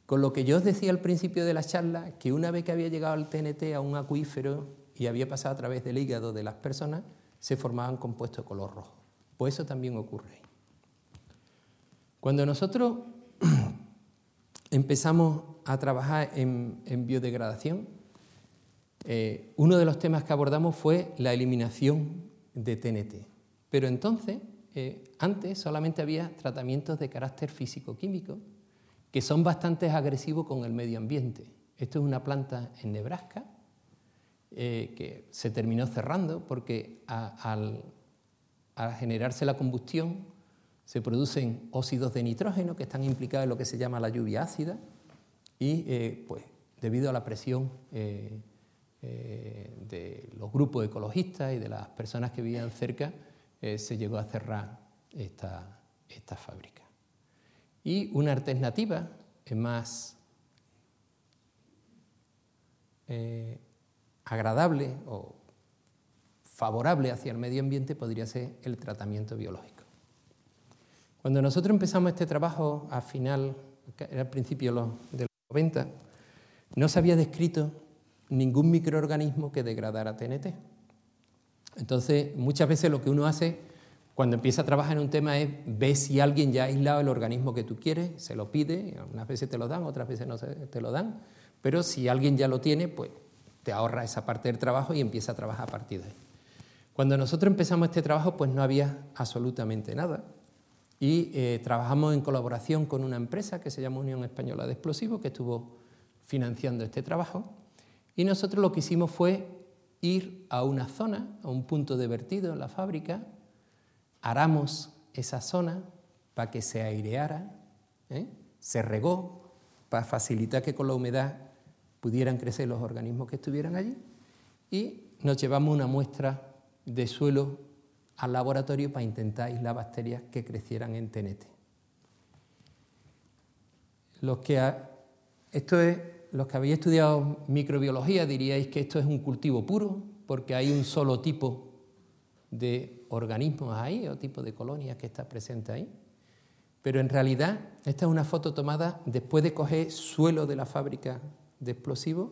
con lo que yo os decía al principio de la charla, que una vez que había llegado el TNT a un acuífero y había pasado a través del hígado de las personas, se formaban compuestos de color rojo. Pues eso también ocurre. Cuando nosotros empezamos a trabajar en, biodegradación, eh, uno de los temas que abordamos fue la eliminación de TNT. Pero entonces, eh, antes solamente había tratamientos de carácter físico-químico que son bastante agresivos con el medio ambiente. Esto es una planta en Nebraska eh, que se terminó cerrando porque al, generarse la combustión se producen óxidos de nitrógeno que están implicados en lo que se llama la lluvia ácida y eh, pues debido a la presión de los grupos ecologistas y de las personas que vivían cerca, eh, se llegó a cerrar esta, esta fábrica. Y una alternativa más eh, agradable o favorable hacia el medio ambiente podría ser el tratamiento biológico. Cuando nosotros empezamos este trabajo a final, era al principio de los 90, no se había descrito ningún microorganismo que degradara TNT. Entonces, muchas veces lo que uno hace cuando empieza a trabajar en un tema es ver si alguien ya ha aislado el organismo que tú quieres, se lo pide, unas veces te lo dan, otras veces no te lo dan, pero si alguien ya lo tiene, pues te ahorra esa parte del trabajo y empieza a trabajar a partir de ahí. Cuando nosotros empezamos este trabajo, pues no había absolutamente nada. Y eh, trabajamos en colaboración con una empresa que se llama Unión Española de Explosivos, que estuvo financiando este trabajo. Y nosotros lo que hicimos fue ir a una zona, a un punto de vertido en la fábrica, aramos esa zona, para que se aireara, ¿eh? se regó para facilitar que con la humedad pudieran crecer los organismos que estuvieran allí y nos llevamos una muestra de suelo al laboratorio para intentar aislar bacterias que crecieran en TNT. Los que, esto es, los que habéis estudiado microbiología diríais que esto es un cultivo puro, porque hay un solo tipo de organismos ahí o tipo de colonias que está presente ahí. Pero en realidad esta es una foto tomada después de coger suelo de la fábrica de explosivos,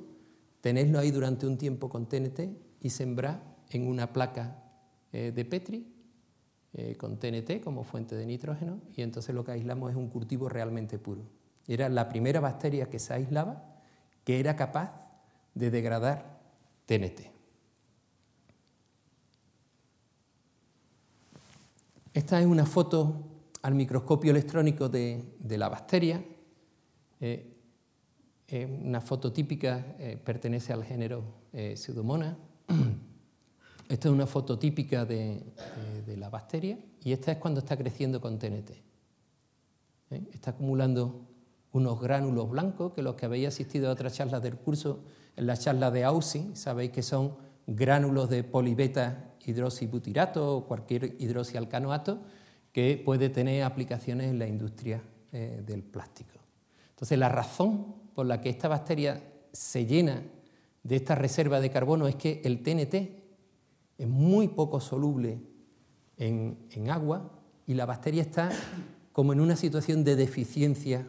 tenerlo ahí durante un tiempo con TNT y sembrar en una placa eh, de Petri eh, con TNT como fuente de nitrógeno y entonces lo que aislamos es un cultivo realmente puro. Era la primera bacteria que se aislaba que era capaz de degradar TNT. Esta es una foto al microscopio electrónico de, la bacteria. Eh, una foto típica pertenece al género Pseudomonas. Esta es una foto típica de, la bacteria y esta es cuando está creciendo con TNT. ¿Eh? Está acumulando unos gránulos blancos que los que habéis asistido a otras charlas del curso, en la charla de AUSI, sabéis que son gránulos de polibeta hidroxibutirato o cualquier hidroxialcanoato que puede tener aplicaciones en la industria eh, del plástico. Entonces, la razón por la que esta bacteria se llena de esta reserva de carbono es que el TNT es muy poco soluble en, agua y la bacteria está como en una situación de deficiencia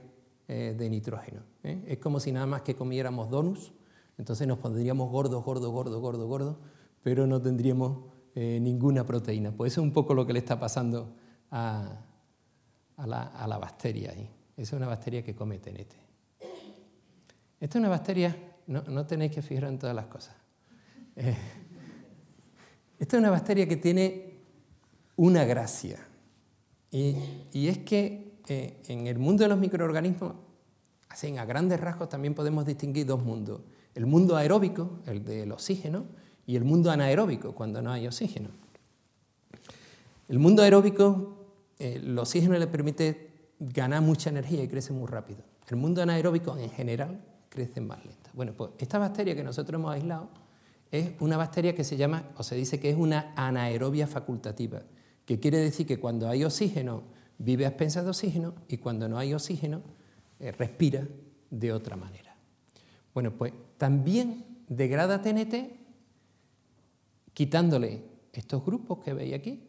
eh, de nitrógeno. ¿eh? Es como si nada más que comiéramos donuts, entonces nos pondríamos gordos, gordos, gordos, gordos, gordos, pero no tendríamos eh, ninguna proteína. Pues eso es un poco lo que le está pasando a, la, bacteria. Esa es una bacteria que come TNT. Esta es una bacteria, no, no tenéis que fijar en todas las cosas. Esta es una bacteria que tiene una gracia. Y, es que eh, en el mundo de los microorganismos, así a grandes rasgos, también podemos distinguir dos mundos. El mundo aeróbico, el del oxígeno, y el mundo anaeróbico, cuando no hay oxígeno. El mundo aeróbico, eh, el oxígeno le permite ganar mucha energía y crece muy rápido. El mundo anaeróbico, en general, crece más lento. Bueno, pues esta bacteria que nosotros hemos aislado es una bacteria que se llama, o se dice que es una anaerobia facultativa, que quiere decir que cuando hay oxígeno vive a expensas de oxígeno y cuando no hay oxígeno eh, respira de otra manera. Bueno, pues también degrada TNT quitándole estos grupos que veis aquí,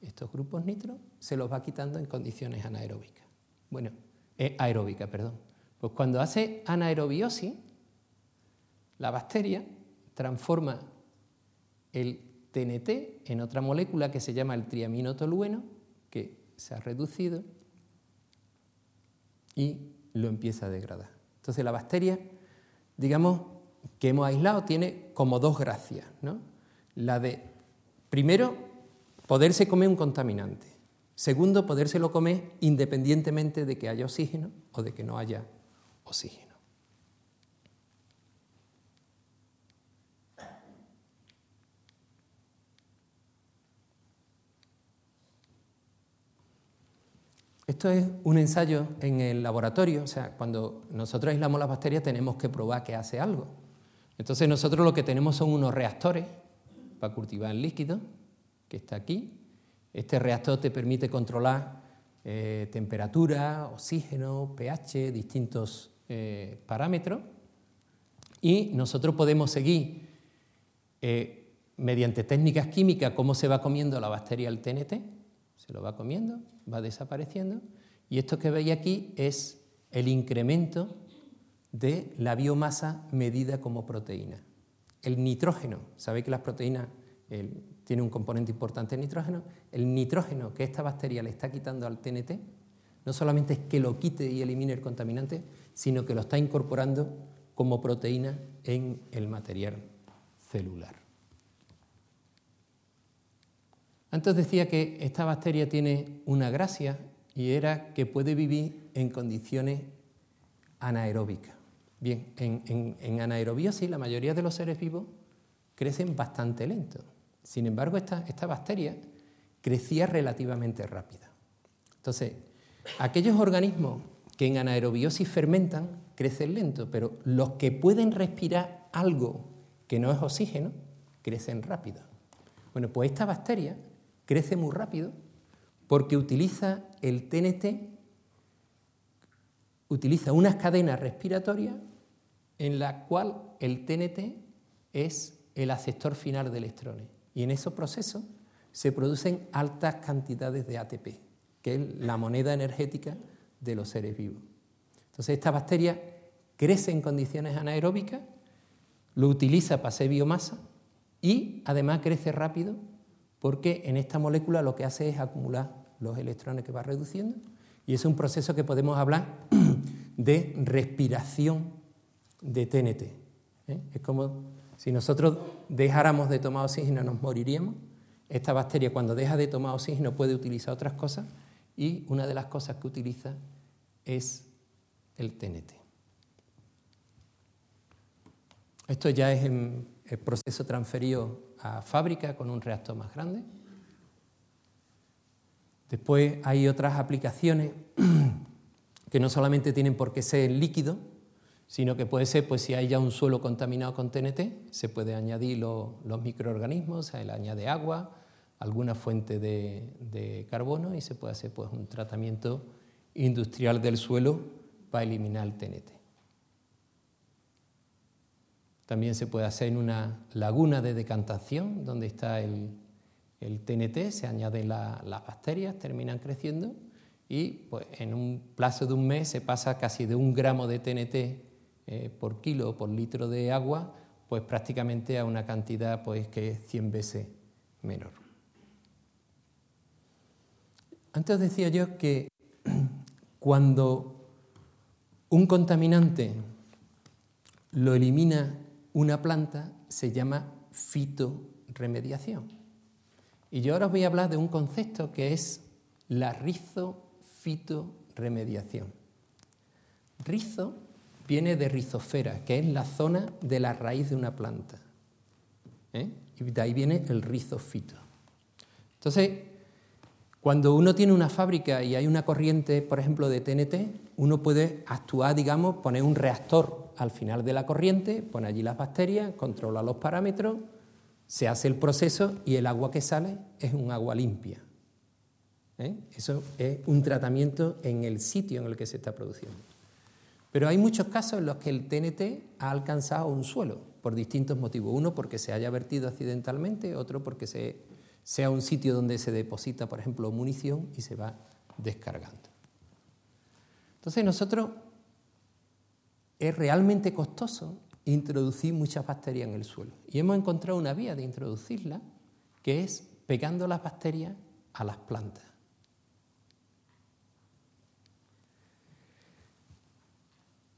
estos grupos nitro, se los va quitando en condiciones anaeróbicas. Bueno, es aeróbica, perdón. Pues cuando hace anaerobiosis, la bacteria transforma el TNT en otra molécula que se llama el triaminotolueno, que se ha reducido y lo empieza a degradar. Entonces la bacteria, digamos, que hemos aislado tiene como dos gracias. ¿no? La de, primero, poderse comer un contaminante. Segundo, podérselo comer independientemente de que haya oxígeno o de que no haya oxígeno. Esto es un ensayo en el laboratorio, o sea, cuando nosotros aislamos las bacterias tenemos que probar que hace algo. Entonces nosotros lo que tenemos son unos reactores para cultivar el líquido, que está aquí. Este reactor te permite controlar eh, temperatura, oxígeno, pH, distintos eh, parámetros. Y nosotros podemos seguir eh, mediante técnicas químicas cómo se va comiendo la bacteria el TNT, se lo va comiendo, va desapareciendo. Y esto que veis aquí es el incremento de la biomasa medida como proteína. El nitrógeno, sabéis que las proteínas tienen un componente importante en nitrógeno. El nitrógeno que esta bacteria le está quitando al TNT, no solamente es que lo quite y elimine el contaminante, sino que lo está incorporando como proteína en el material celular. Antes decía que esta bacteria tiene una gracia y era que puede vivir en condiciones anaeróbicas. Bien, en, anaerobiosis la mayoría de los seres vivos crecen bastante lento. Sin embargo, esta, esta bacteria crecía relativamente rápida. Entonces, Aquellos organismos que en anaerobiosis fermentan crecen lento, pero los que pueden respirar algo que no es oxígeno crecen rápido. Bueno, pues esta bacteria crece muy rápido porque utiliza el TNT, utiliza unas cadenas respiratorias en la cual el TNT es el aceptor final de electrones. Y en esos procesos se producen altas cantidades de ATP, que es la moneda energética de los seres vivos. Entonces esta bacteria crece en condiciones anaeróbicas, lo utiliza para hacer biomasa y además crece rápido porque en esta molécula lo que hace es acumular los electrones que va reduciendo y es un proceso que podemos hablar de respiración de TNT. ¿eh? Es como si nosotros dejáramos de tomar oxígeno nos moriríamos. Esta bacteria cuando deja de tomar oxígeno puede utilizar otras cosas y una de las cosas que utiliza es el TNT. Esto ya es el proceso transferido a fábrica con un reactor más grande. Después hay otras aplicaciones que no solamente tienen por qué ser líquido, sino que puede ser, pues si hay ya un suelo contaminado con TNT, se puede añadir los microorganismos, se le añade agua, alguna fuente de, de, carbono y se puede hacer pues, un tratamiento industrial del suelo para eliminar el TNT. También se puede hacer en una laguna de decantación donde está el, TNT, se añaden las bacterias, terminan creciendo y pues, en un plazo de un mes se pasa casi de un gramo de TNT eh, por kilo o por litro de agua, pues prácticamente a una cantidad pues, que es 100 veces menor. Antes decía yo que cuando un contaminante lo elimina una planta se llama fitoremediación. Y yo ahora os voy a hablar de un concepto que es la rizofitoremediación. Rizo viene de rizosfera, que es la zona de la raíz de una planta. ¿eh? Y de ahí viene el rizofito. Entonces, cuando uno tiene una fábrica y hay una corriente, por ejemplo, de TNT, uno puede actuar, digamos, poner un reactor al final de la corriente, pone allí las bacterias, controla los parámetros, se hace el proceso y el agua que sale es un agua limpia. ¿eh? Eso es un tratamiento en el sitio en el que se está produciendo. Pero hay muchos casos en los que el TNT ha alcanzado un suelo por distintos motivos. Uno porque se haya vertido accidentalmente, otro porque sea un sitio donde se deposita, por ejemplo, munición y se va descargando. Entonces nosotros es realmente costoso introducir muchas bacterias en el suelo. Y hemos encontrado una vía de introducirlas, que es pegando las bacterias a las plantas.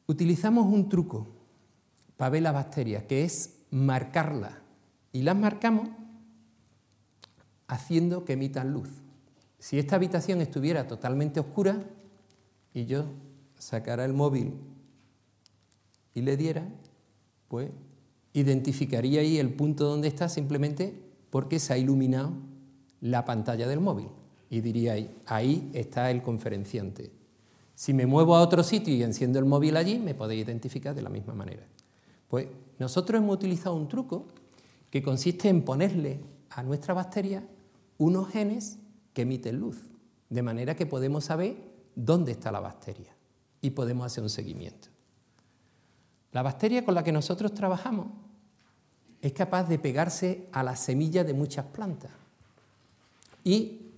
Utilizamos un truco para ver las bacterias, que es marcarlas. Y las marcamos haciendo que emitan luz. Si esta habitación estuviera totalmente oscura y yo sacara el móvil y le diera, pues identificaría ahí el punto donde está simplemente porque se ha iluminado la pantalla del móvil y diría ahí, ahí está el conferenciante. Si me muevo a otro sitio y enciendo el móvil allí, me podéis identificar de la misma manera. Pues nosotros hemos utilizado un truco que consiste en ponerle a nuestra bacteria unos genes que emiten luz, de manera que podemos saber dónde está la bacteria y podemos hacer un seguimiento. La bacteria con la que nosotros trabajamos es capaz de pegarse a la semilla de muchas plantas y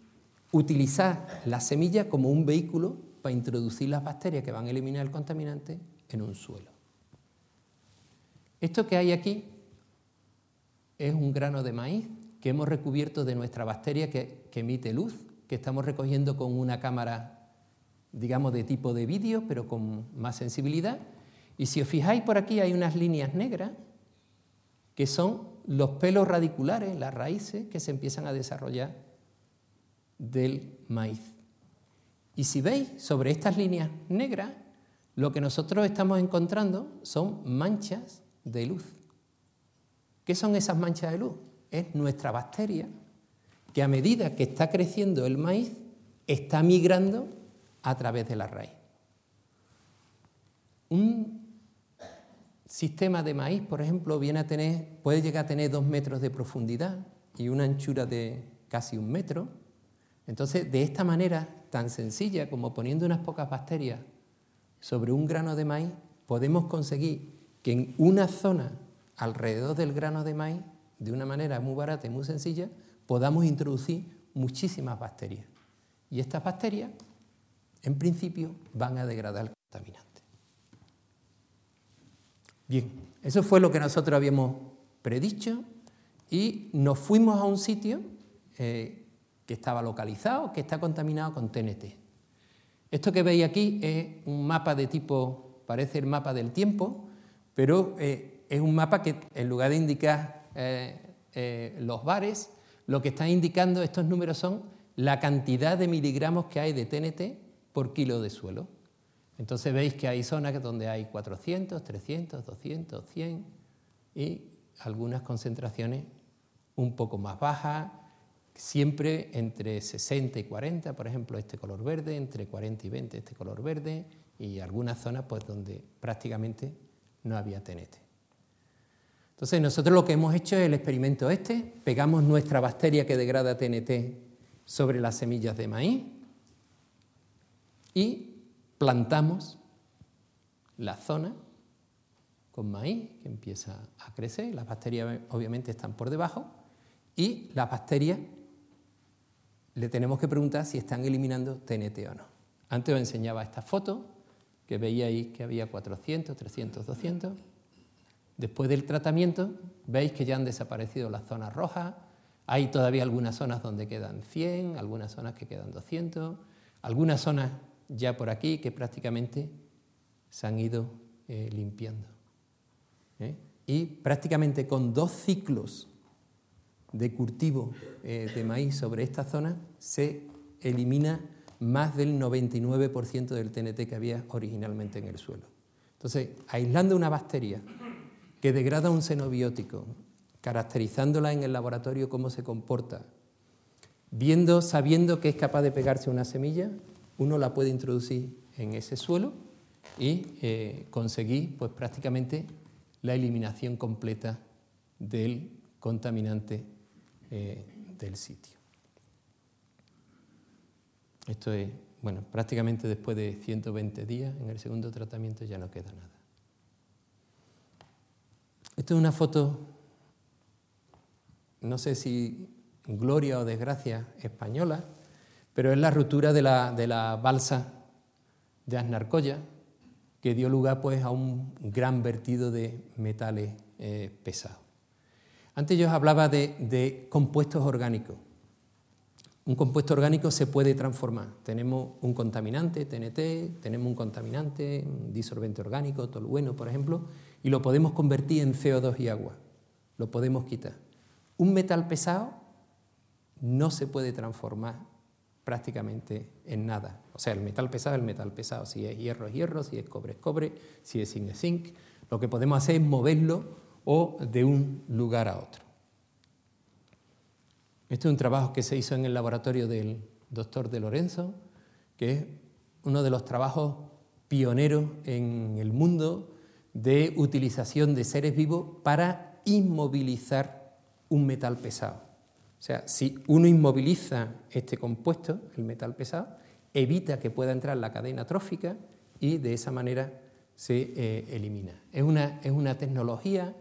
utilizar la semilla como un vehículo para introducir las bacterias que van a eliminar el contaminante en un suelo. Esto que hay aquí es un grano de maíz que hemos recubierto de nuestra bacteria que, emite luz, que estamos recogiendo con una cámara, digamos, de tipo de vídeo, pero con más sensibilidad, y si os fijáis por aquí hay unas líneas negras que son los pelos radiculares, las raíces que se empiezan a desarrollar del maíz. Y si veis sobre estas líneas negras, lo que nosotros estamos encontrando son manchas de luz. ¿Qué son esas manchas de luz? Es nuestra bacteria que a medida que está creciendo el maíz está migrando a través de la raíz. Un sistema de maíz, por ejemplo, viene a tener, puede llegar a tener dos metros de profundidad y una anchura de casi un metro. Entonces, de esta manera tan sencilla como poniendo unas pocas bacterias sobre un grano de maíz, podemos conseguir que en una zona alrededor del grano de maíz, de una manera muy barata y muy sencilla, podamos introducir muchísimas bacterias. Y estas bacterias, en principio, van a degradar el contaminante. Bien, eso fue lo que nosotros habíamos predicho y nos fuimos a un sitio eh, que estaba localizado, que está contaminado con TNT. Esto que veis aquí es un mapa de tipo, parece el mapa del tiempo, pero eh, es un mapa que en lugar de indicar eh, los bares, lo que está indicando estos números son la cantidad de miligramos que hay de TNT por kilo de suelo. Entonces veis que hay zonas donde hay 400, 300, 200, 100 y algunas concentraciones un poco más bajas, siempre entre 60 y 40, por ejemplo, este color verde, entre 40 y 20 este color verde y algunas zonas pues donde prácticamente no había TNT. Entonces nosotros lo que hemos hecho es el experimento este, pegamos nuestra bacteria que degrada TNT sobre las semillas de maíz y plantamos la zona con maíz que empieza a crecer, las bacterias obviamente están por debajo y las bacterias le tenemos que preguntar si están eliminando TNT o no. Antes os enseñaba esta foto que veíais que había 400, 300, 200. Después del tratamiento veis que ya han desaparecido las zonas rojas, hay todavía algunas zonas donde quedan 100, algunas zonas que quedan 200, algunas zonas ya por aquí que prácticamente se han ido eh, limpiando. ¿eh? Y prácticamente con dos ciclos de cultivo eh, de maíz sobre esta zona se elimina más del 99% del TNT que había originalmente en el suelo. Entonces, aislando una bacteria que degrada un xenobiótico, caracterizándola en el laboratorio cómo se comporta, viendo, sabiendo que es capaz de pegarse una semilla, uno la puede introducir en ese suelo y eh, conseguir pues, prácticamente la eliminación completa del contaminante eh, del sitio. Esto es, bueno, prácticamente después de 120 días, en el segundo tratamiento ya no queda nada. Esto es una foto, no sé si gloria o desgracia española, pero es la ruptura de la, balsa de Asnarcoya, que dio lugar pues, a un gran vertido de metales eh, pesados. Antes yo os hablaba de, compuestos orgánicos. Un compuesto orgánico se puede transformar. Tenemos un contaminante, TNT, tenemos un contaminante, un disolvente orgánico, tolueno, por ejemplo, y lo podemos convertir en CO2 y agua. Lo podemos quitar. Un metal pesado no se puede transformar prácticamente en nada. O sea, el metal pesado es el metal pesado. Si es hierro es hierro, si es cobre es cobre, si es zinc es zinc. Lo que podemos hacer es moverlo o de un lugar a otro. Este es un trabajo que se hizo en el laboratorio del doctor de Lorenzo, que es uno de los trabajos pioneros en el mundo de utilización de seres vivos para inmovilizar un metal pesado. O sea, si uno inmoviliza este compuesto, el metal pesado, evita que pueda entrar en la cadena trófica y de esa manera se eh, elimina. Es una, es una, tecnología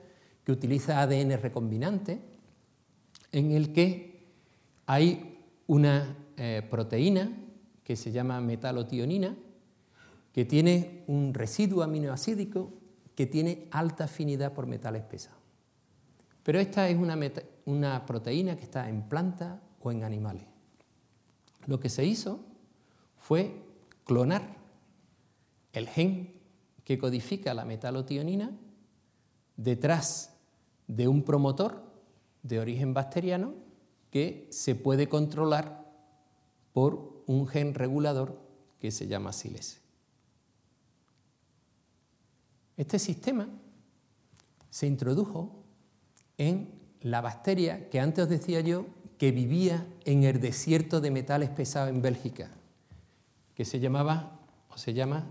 que utiliza ADN recombinante en el que hay una eh, proteína que se llama metalotionina que tiene un residuo aminoasídico que tiene alta afinidad por metales pesados. Pero esta es una, proteína que está en plantas o en animales. Lo que se hizo fue clonar el gen que codifica la metalotionina detrás de un promotor de origen bacteriano que se puede controlar por un gen regulador que se llama silese. Este sistema se introdujo en la bacteria que antes os decía yo que vivía en el desierto de metales pesados en Bélgica. que se llamaba o se llama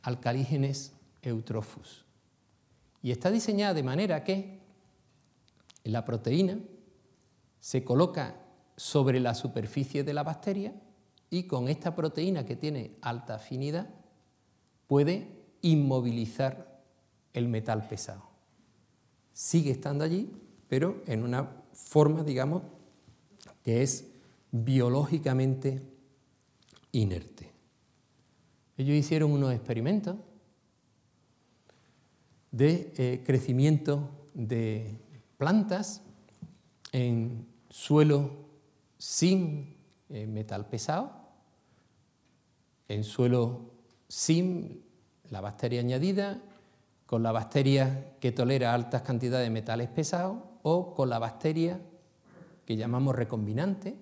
alcalígenes eutrophus. Y está diseñada de manera que la proteína se coloca sobre la superficie de la bacteria y con esta proteína que tiene alta afinidad puede inmovilizar el metal pesado. Sigue estando allí, pero en una forma, digamos, que es biológicamente inerte. Ellos hicieron unos experimentos de eh, crecimiento de plantas en suelo sin eh, metal pesado, en suelo sin la bacteria añadida, con la bacteria que tolera altas cantidades de metales pesados o con la bacteria que llamamos recombinante,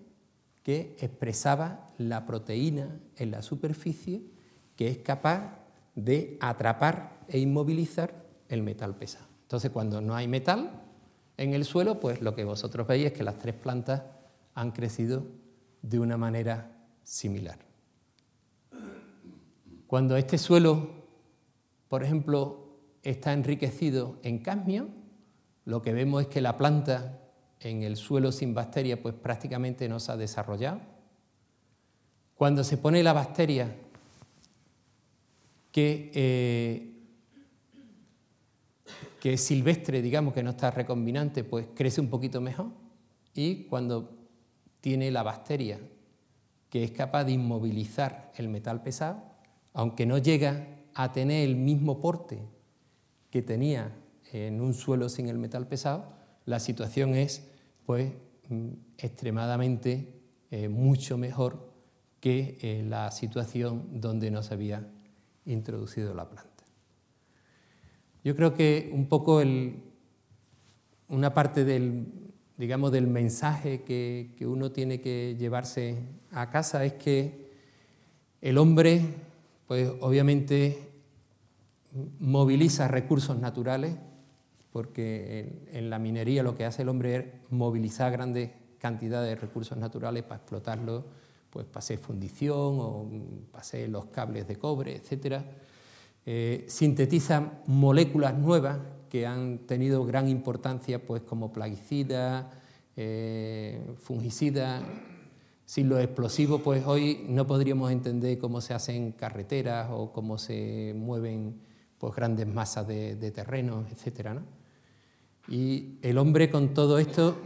que expresaba la proteína en la superficie que es capaz de atrapar e inmovilizar el metal pesado. Entonces, cuando no hay metal en el suelo, pues lo que vosotros veis es que las tres plantas han crecido de una manera similar. Cuando este suelo, por ejemplo, está enriquecido en cadmio, lo que vemos es que la planta en el suelo sin bacteria pues prácticamente no se ha desarrollado. Cuando se pone la bacteria que eh, que es silvestre, digamos que no está recombinante, pues crece un poquito mejor. Y cuando tiene la bacteria que es capaz de inmovilizar el metal pesado, aunque no llega a tener el mismo porte que tenía en un suelo sin el metal pesado, la situación es pues mm, extremadamente eh, mucho mejor que eh, la situación donde no se había introducido la planta. Yo creo que un poco una parte del, digamos, del mensaje que, uno tiene que llevarse a casa es que el hombre, pues obviamente moviliza recursos naturales, porque en, la minería lo que hace el hombre es movilizar grandes cantidades de recursos naturales para explotarlos, pues para hacer fundición o para hacer los cables de cobre, etcétera eh, sintetizan moléculas nuevas que han tenido gran importancia, pues como plaguicidas, eh, fungicidas. Sin los explosivos, pues hoy no podríamos entender cómo se hacen carreteras o cómo se mueven pues, grandes masas de, terreno, etc. Y el hombre con todo esto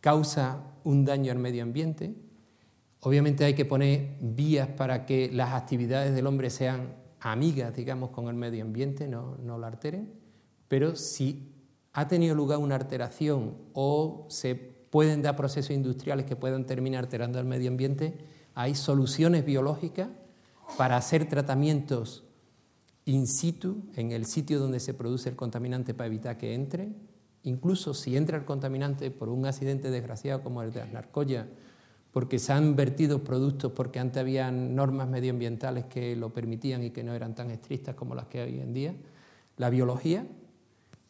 causa un daño al medio ambiente. Obviamente hay que poner vías para que las actividades del hombre sean amigas, digamos, con el medio ambiente, no, no la alteren, pero si ha tenido lugar una alteración o se pueden dar procesos industriales que puedan terminar alterando el medio ambiente, hay soluciones biológicas para hacer tratamientos in situ, en el sitio donde se produce el contaminante para evitar que entre. Incluso si entra el contaminante por un accidente desgraciado como el de las narcoya porque se han vertido productos porque antes había normas medioambientales que lo permitían y que no eran tan estrictas como las que hay hoy en día. La biología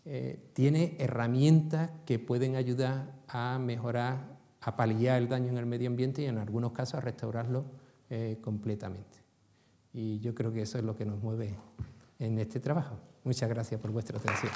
eh, tiene herramientas que pueden ayudar a mejorar, a paliar el daño en el medio ambiente y en algunos casos a restaurarlo eh, completamente. Y yo creo que eso es lo que nos mueve en este trabajo. Muchas gracias por vuestra atención.